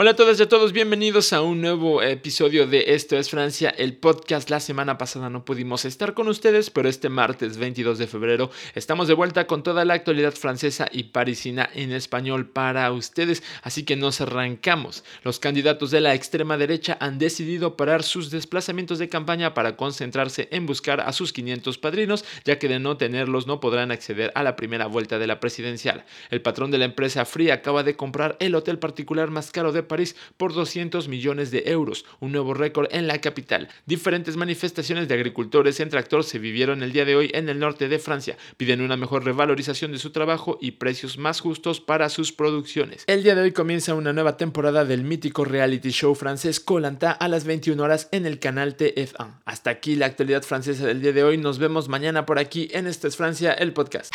Hola a todas y a todos, bienvenidos a un nuevo episodio de Esto es Francia, el podcast. La semana pasada no pudimos estar con ustedes, pero este martes 22 de febrero estamos de vuelta con toda la actualidad francesa y parisina en español para ustedes, así que nos arrancamos. Los candidatos de la extrema derecha han decidido parar sus desplazamientos de campaña para concentrarse en buscar a sus 500 padrinos, ya que de no tenerlos no podrán acceder a la primera vuelta de la presidencial. El patrón de la empresa Free acaba de comprar el hotel particular más caro de París por 200 millones de euros, un nuevo récord en la capital. Diferentes manifestaciones de agricultores en tractor se vivieron el día de hoy en el norte de Francia. Piden una mejor revalorización de su trabajo y precios más justos para sus producciones. El día de hoy comienza una nueva temporada del mítico reality show francés Colanta a las 21 horas en el canal TF1. Hasta aquí la actualidad francesa del día de hoy. Nos vemos mañana por aquí en Esta es Francia, el podcast.